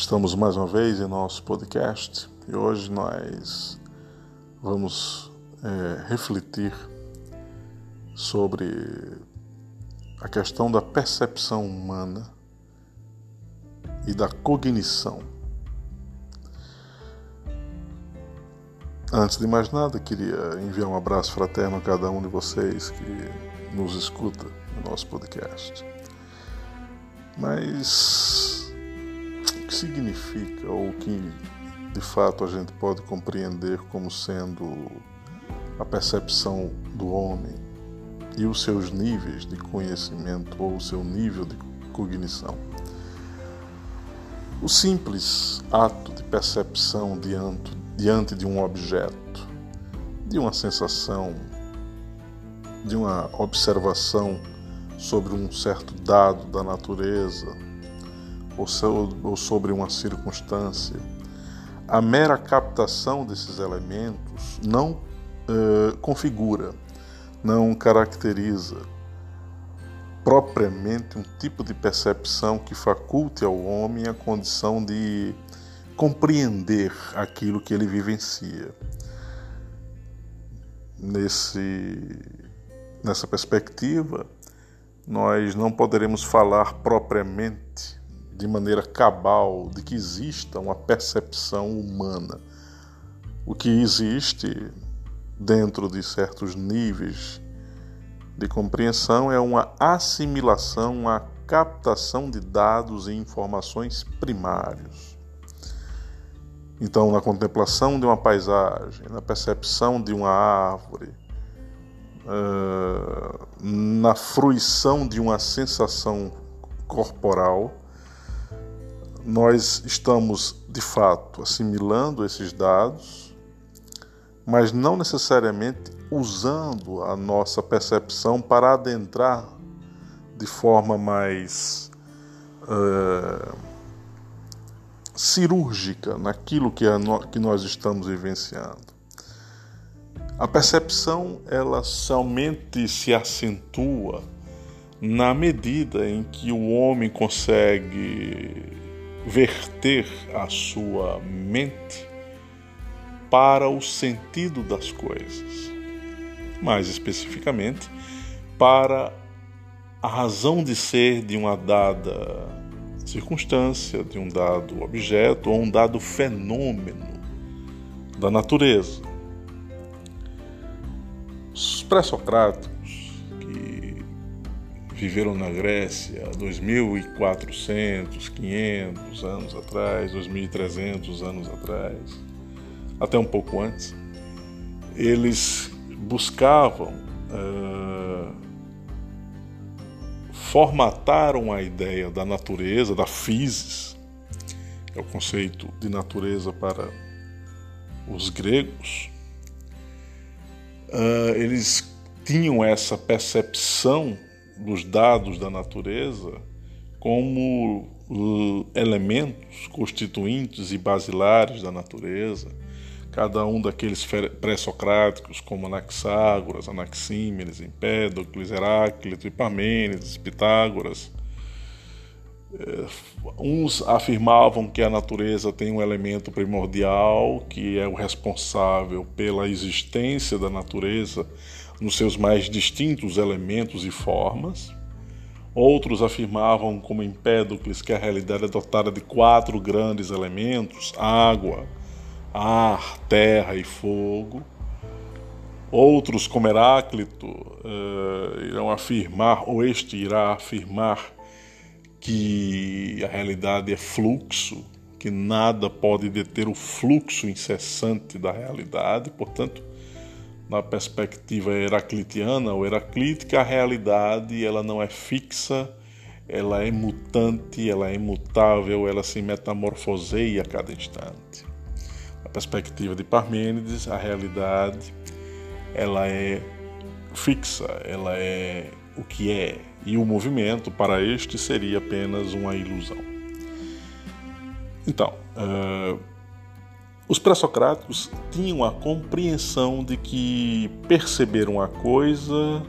Estamos mais uma vez em nosso podcast e hoje nós vamos é, refletir sobre a questão da percepção humana e da cognição. Antes de mais nada, queria enviar um abraço fraterno a cada um de vocês que nos escuta no nosso podcast. Mas significa ou que de fato a gente pode compreender como sendo a percepção do homem e os seus níveis de conhecimento ou o seu nível de cognição? O simples ato de percepção diante, diante de um objeto, de uma sensação, de uma observação sobre um certo dado da natureza ou sobre uma circunstância, a mera captação desses elementos não uh, configura, não caracteriza propriamente um tipo de percepção que faculte ao homem a condição de compreender aquilo que ele vivencia. Nesse, nessa perspectiva, nós não poderemos falar propriamente, de maneira cabal, de que exista uma percepção humana. O que existe dentro de certos níveis de compreensão é uma assimilação, uma captação de dados e informações primários. Então, na contemplação de uma paisagem, na percepção de uma árvore, uh, na fruição de uma sensação corporal, nós estamos de fato assimilando esses dados, mas não necessariamente usando a nossa percepção para adentrar de forma mais uh, cirúrgica naquilo que, no, que nós estamos vivenciando. A percepção ela somente se acentua na medida em que o homem consegue verter a sua mente para o sentido das coisas, mais especificamente para a razão de ser de uma dada circunstância, de um dado objeto ou um dado fenômeno da natureza. Os pré-socráticos, viveram na Grécia 2.400, 500 anos atrás, 2.300 anos atrás, até um pouco antes, eles buscavam uh, formataram a ideia da natureza, da physis, é o conceito de natureza para os gregos, uh, eles tinham essa percepção dos dados da natureza como elementos constituintes e basilares da natureza, cada um daqueles pré-socráticos, como Anaxágoras, Anaxímenes, Empédocles, Heráclito, Epimênides, Pitágoras, eh, uns afirmavam que a natureza tem um elemento primordial que é o responsável pela existência da natureza nos seus mais distintos elementos e formas. Outros afirmavam, como Empédocles, que a realidade é dotada de quatro grandes elementos: água, ar, terra e fogo. Outros, como Heráclito, uh, irão afirmar, ou este irá afirmar, que a realidade é fluxo, que nada pode deter o fluxo incessante da realidade, portanto, na perspectiva heraclitiana ou heraclítica, a realidade ela não é fixa, ela é mutante, ela é imutável, ela se metamorfoseia a cada instante. Na perspectiva de Parmênides, a realidade ela é fixa, ela é o que é, e o movimento para este seria apenas uma ilusão. Então, uh, os pré-socráticos tinham a compreensão de que perceber uma coisa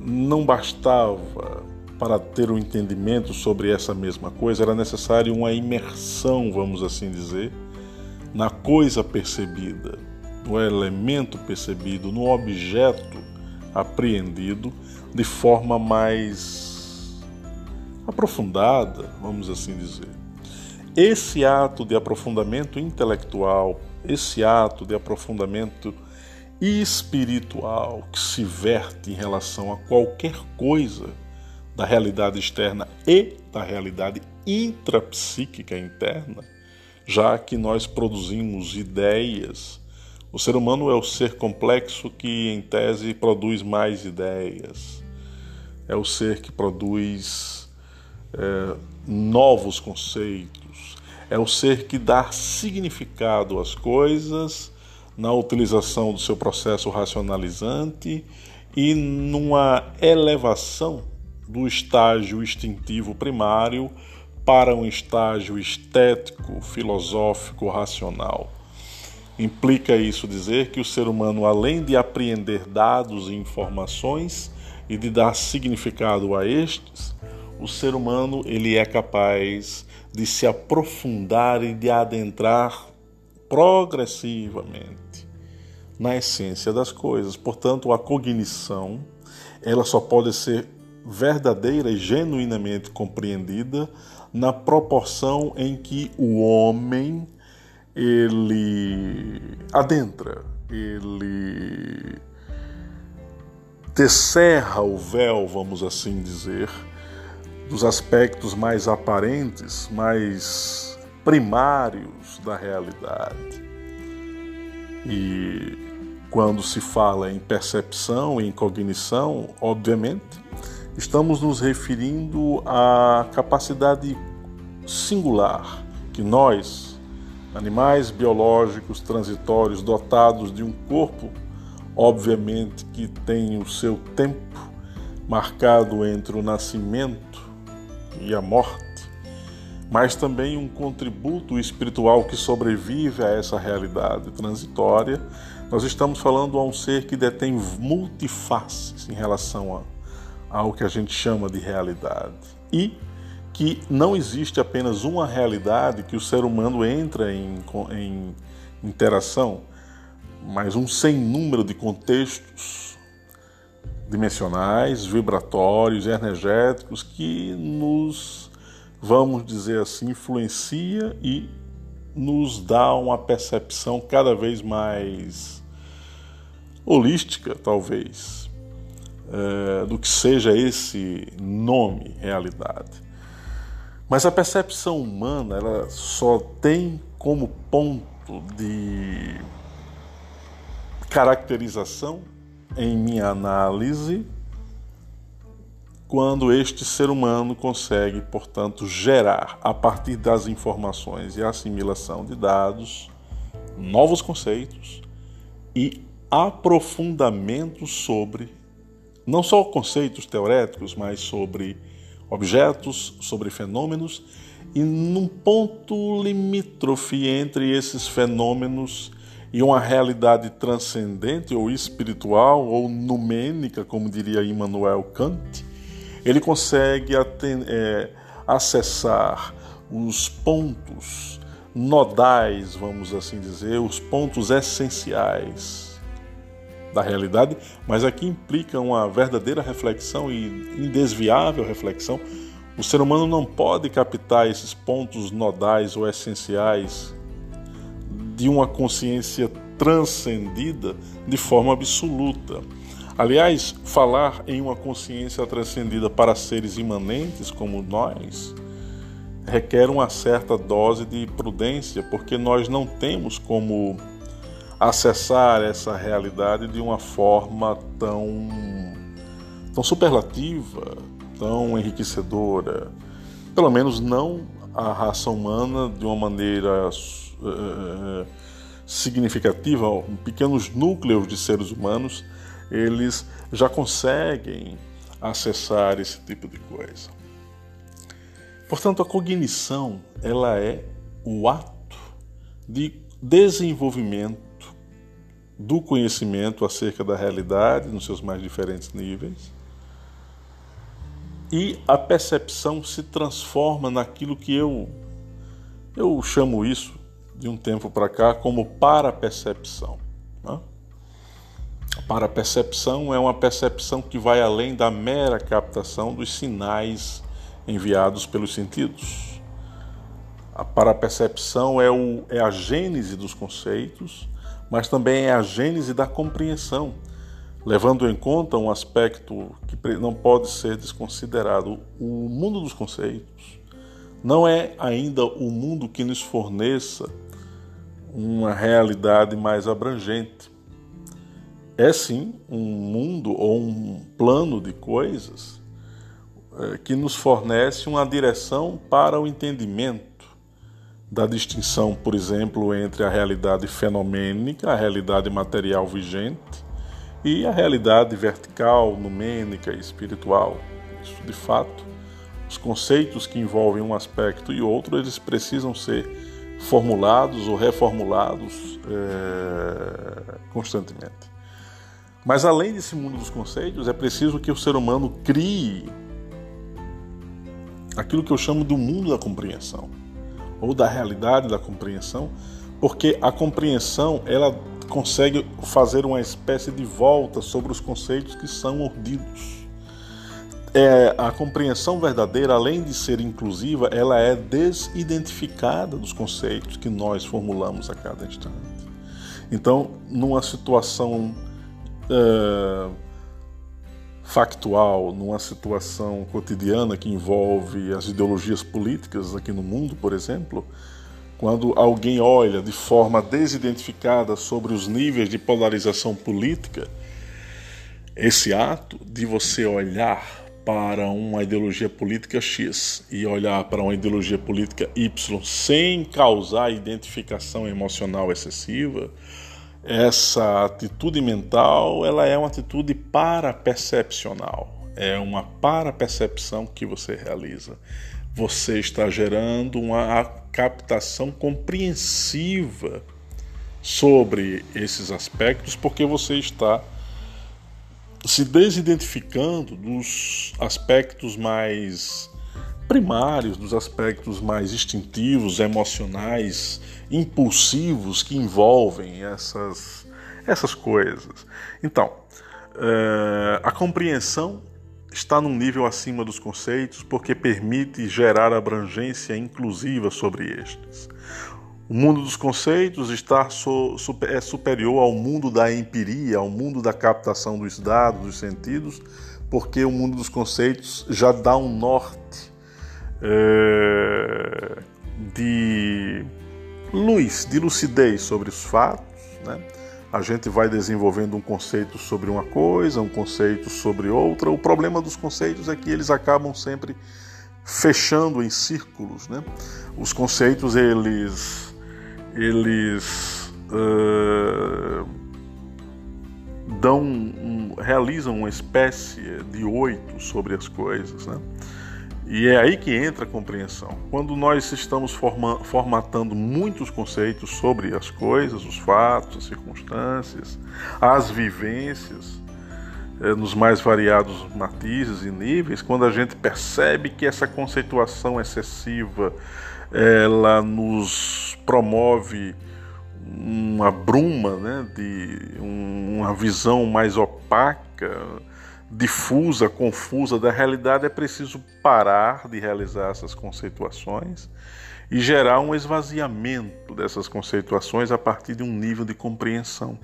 não bastava para ter um entendimento sobre essa mesma coisa, era necessário uma imersão, vamos assim dizer, na coisa percebida, no elemento percebido, no objeto apreendido de forma mais aprofundada, vamos assim dizer. Esse ato de aprofundamento intelectual, esse ato de aprofundamento espiritual que se verte em relação a qualquer coisa da realidade externa e da realidade intrapsíquica interna, já que nós produzimos ideias. O ser humano é o ser complexo que, em tese, produz mais ideias. É o ser que produz é, novos conceitos. É o ser que dá significado às coisas na utilização do seu processo racionalizante e numa elevação do estágio instintivo primário para um estágio estético, filosófico, racional. Implica isso dizer que o ser humano, além de apreender dados e informações e de dar significado a estes, o ser humano ele é capaz de se aprofundar e de adentrar progressivamente na essência das coisas. Portanto, a cognição ela só pode ser verdadeira e genuinamente compreendida na proporção em que o homem ele adentra, ele descerra o véu, vamos assim dizer, dos aspectos mais aparentes, mais primários da realidade. E quando se fala em percepção e em cognição, obviamente, estamos nos referindo à capacidade singular que nós, animais biológicos transitórios dotados de um corpo, obviamente que tem o seu tempo marcado entre o nascimento e a morte, mas também um contributo espiritual que sobrevive a essa realidade transitória. Nós estamos falando a um ser que detém multifaces em relação a, ao que a gente chama de realidade. E que não existe apenas uma realidade que o ser humano entra em, em interação, mas um sem número de contextos dimensionais, vibratórios, energéticos que nos vamos dizer assim, influencia e nos dá uma percepção cada vez mais holística, talvez, é, do que seja esse nome realidade. Mas a percepção humana ela só tem como ponto de caracterização, em minha análise, quando este ser humano consegue, portanto, gerar, a partir das informações e assimilação de dados, novos conceitos e aprofundamentos sobre, não só conceitos teoréticos, mas sobre objetos, sobre fenômenos, e num ponto limítrofe entre esses fenômenos e uma realidade transcendente ou espiritual ou numênica, como diria Immanuel Kant, ele consegue é, acessar os pontos nodais, vamos assim dizer, os pontos essenciais da realidade, mas aqui implica uma verdadeira reflexão e indesviável reflexão. O ser humano não pode captar esses pontos nodais ou essenciais de uma consciência transcendida de forma absoluta. Aliás, falar em uma consciência transcendida para seres imanentes como nós requer uma certa dose de prudência, porque nós não temos como acessar essa realidade de uma forma tão, tão superlativa, tão enriquecedora. Pelo menos não a raça humana de uma maneira uh, significativa, pequenos núcleos de seres humanos eles já conseguem acessar esse tipo de coisa. Portanto, a cognição ela é o ato de desenvolvimento do conhecimento acerca da realidade nos seus mais diferentes níveis, e a percepção se transforma naquilo que eu eu chamo isso de um tempo para cá como para-percepção. Né? Para-percepção é uma percepção que vai além da mera captação dos sinais enviados pelos sentidos. A para-percepção é, o, é a gênese dos conceitos, mas também é a gênese da compreensão, levando em conta um aspecto que não pode ser desconsiderado: o mundo dos conceitos não é ainda o mundo que nos forneça uma realidade mais abrangente. É sim um mundo ou um plano de coisas é, que nos fornece uma direção para o entendimento da distinção, por exemplo, entre a realidade fenomênica, a realidade material vigente, e a realidade vertical, numênica e espiritual. Isso, de fato, os conceitos que envolvem um aspecto e outro, eles precisam ser formulados ou reformulados é, constantemente. Mas além desse mundo dos conceitos, é preciso que o ser humano crie aquilo que eu chamo do mundo da compreensão ou da realidade da compreensão, porque a compreensão ela consegue fazer uma espécie de volta sobre os conceitos que são ordidos. É, a compreensão verdadeira, além de ser inclusiva, ela é desidentificada dos conceitos que nós formulamos a cada instante. Então, numa situação é, factual, numa situação cotidiana que envolve as ideologias políticas aqui no mundo, por exemplo, quando alguém olha de forma desidentificada sobre os níveis de polarização política, esse ato de você olhar para uma ideologia política X e olhar para uma ideologia política Y sem causar identificação emocional excessiva, essa atitude mental ela é uma atitude para-percepcional, é uma para-percepção que você realiza. Você está gerando uma captação compreensiva sobre esses aspectos, porque você está se desidentificando dos aspectos mais primários, dos aspectos mais instintivos, emocionais, impulsivos que envolvem essas, essas coisas. Então, é, a compreensão está num nível acima dos conceitos porque permite gerar abrangência inclusiva sobre estes. O mundo dos conceitos está so, super, é superior ao mundo da empiria, ao mundo da captação dos dados, dos sentidos, porque o mundo dos conceitos já dá um norte é, de luz, de lucidez sobre os fatos, né? a gente vai desenvolvendo um conceito sobre uma coisa, um conceito sobre outra. O problema dos conceitos é que eles acabam sempre fechando em círculos, né? Os conceitos eles eles uh, dão um, realizam uma espécie de oito sobre as coisas, né? E é aí que entra a compreensão. Quando nós estamos forma, formatando muitos conceitos sobre as coisas, os fatos, as circunstâncias, as vivências, é, nos mais variados matizes e níveis, quando a gente percebe que essa conceituação excessiva ela nos promove uma bruma, né, de uma visão mais opaca, difusa, confusa da realidade, é preciso parar de realizar essas conceituações e gerar um esvaziamento dessas conceituações a partir de um nível de compreensão.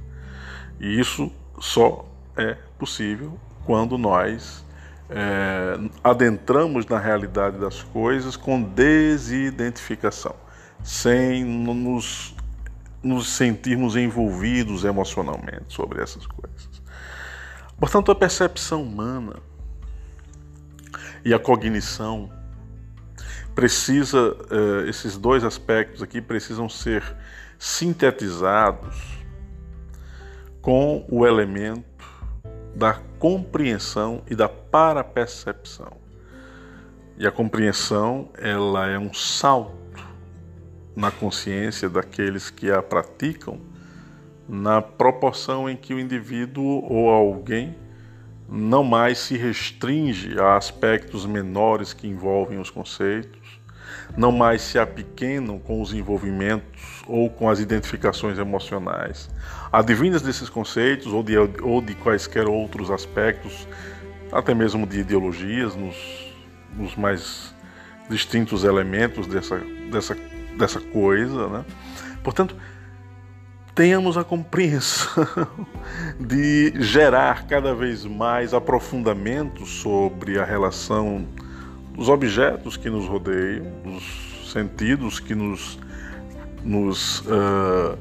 E isso só é possível quando nós é, adentramos na realidade das coisas com desidentificação, sem nos, nos sentirmos envolvidos emocionalmente sobre essas coisas. Portanto, a percepção humana e a cognição precisa, eh, esses dois aspectos aqui precisam ser sintetizados com o elemento da compreensão e da parapercepção. E a compreensão, ela é um salto na consciência daqueles que a praticam na proporção em que o indivíduo ou alguém não mais se restringe a aspectos menores que envolvem os conceitos, não mais se apequenam com os envolvimentos ou com as identificações emocionais, advindas desses conceitos ou de, ou de quaisquer outros aspectos, até mesmo de ideologias, nos, nos mais distintos elementos dessa, dessa, dessa coisa. Né? Portanto, tenhamos a compreensão de gerar cada vez mais aprofundamento sobre a relação dos objetos que nos rodeiam, dos sentidos que nos, nos, uh,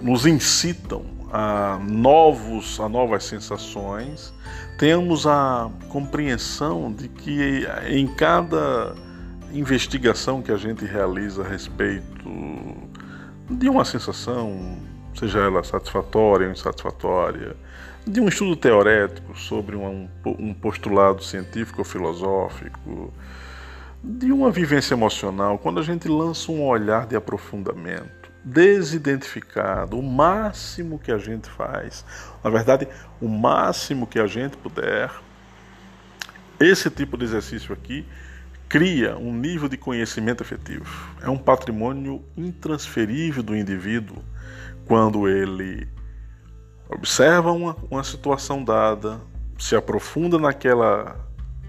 nos incitam a, novos, a novas sensações, tenhamos a compreensão de que em cada investigação que a gente realiza a respeito de uma sensação, seja ela satisfatória ou insatisfatória, de um estudo teorético sobre um, um postulado científico ou filosófico, de uma vivência emocional, quando a gente lança um olhar de aprofundamento, desidentificado, o máximo que a gente faz, na verdade, o máximo que a gente puder, esse tipo de exercício aqui cria um nível de conhecimento efetivo. É um patrimônio intransferível do indivíduo quando ele observa uma, uma situação dada, se aprofunda naquela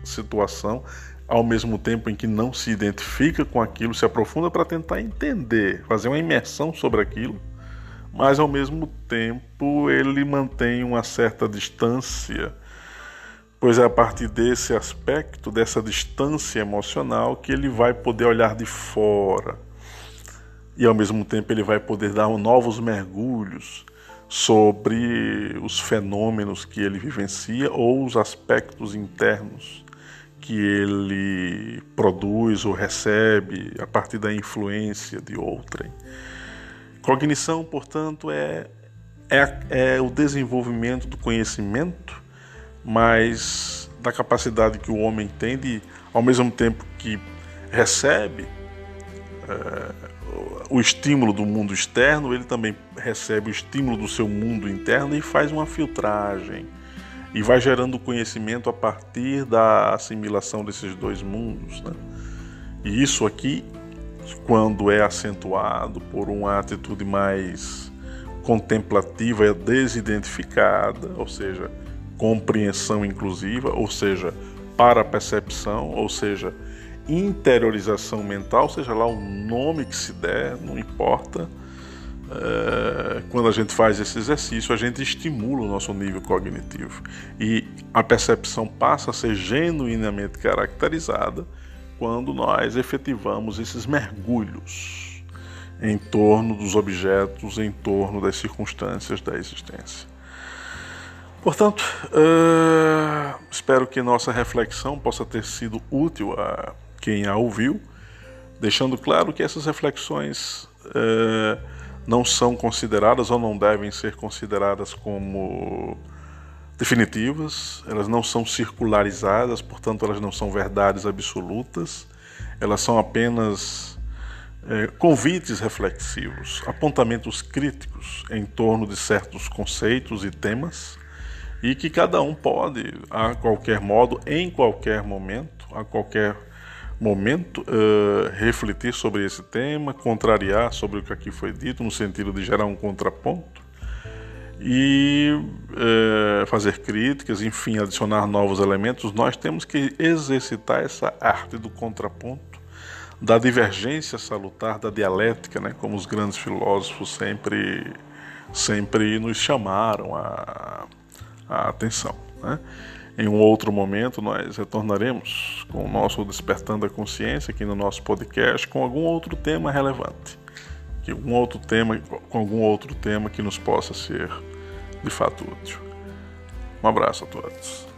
situação, ao mesmo tempo em que não se identifica com aquilo, se aprofunda para tentar entender, fazer uma imersão sobre aquilo, mas ao mesmo tempo ele mantém uma certa distância pois é a partir desse aspecto, dessa distância emocional, que ele vai poder olhar de fora e ao mesmo tempo ele vai poder dar novos mergulhos sobre os fenômenos que ele vivencia ou os aspectos internos que ele produz ou recebe a partir da influência de outrem. Cognição, portanto, é, é, é o desenvolvimento do conhecimento mas da capacidade que o homem tem de, ao mesmo tempo que recebe é, o estímulo do mundo externo, ele também recebe o estímulo do seu mundo interno e faz uma filtragem e vai gerando conhecimento a partir da assimilação desses dois mundos. Né? E isso aqui, quando é acentuado por uma atitude mais contemplativa, é desidentificada, ou seja, compreensão inclusiva, ou seja, para percepção, ou seja, interiorização mental, seja lá o nome que se der, não importa. É, quando a gente faz esse exercício, a gente estimula o nosso nível cognitivo e a percepção passa a ser genuinamente caracterizada quando nós efetivamos esses mergulhos em torno dos objetos, em torno das circunstâncias da existência. Portanto, uh, espero que nossa reflexão possa ter sido útil a quem a ouviu, deixando claro que essas reflexões uh, não são consideradas ou não devem ser consideradas como definitivas, elas não são circularizadas, portanto, elas não são verdades absolutas, elas são apenas é, convites reflexivos, apontamentos críticos em torno de certos conceitos e temas e que cada um pode, a qualquer modo, em qualquer momento, a qualquer momento, uh, refletir sobre esse tema, contrariar sobre o que aqui foi dito, no sentido de gerar um contraponto e uh, fazer críticas, enfim, adicionar novos elementos. Nós temos que exercitar essa arte do contraponto, da divergência salutar, da dialética, né, como os grandes filósofos sempre, sempre nos chamaram a a atenção. Né? Em um outro momento, nós retornaremos com o nosso Despertando a Consciência aqui no nosso podcast com algum outro tema relevante, que outro tema, com algum outro tema que nos possa ser de fato útil. Um abraço a todos.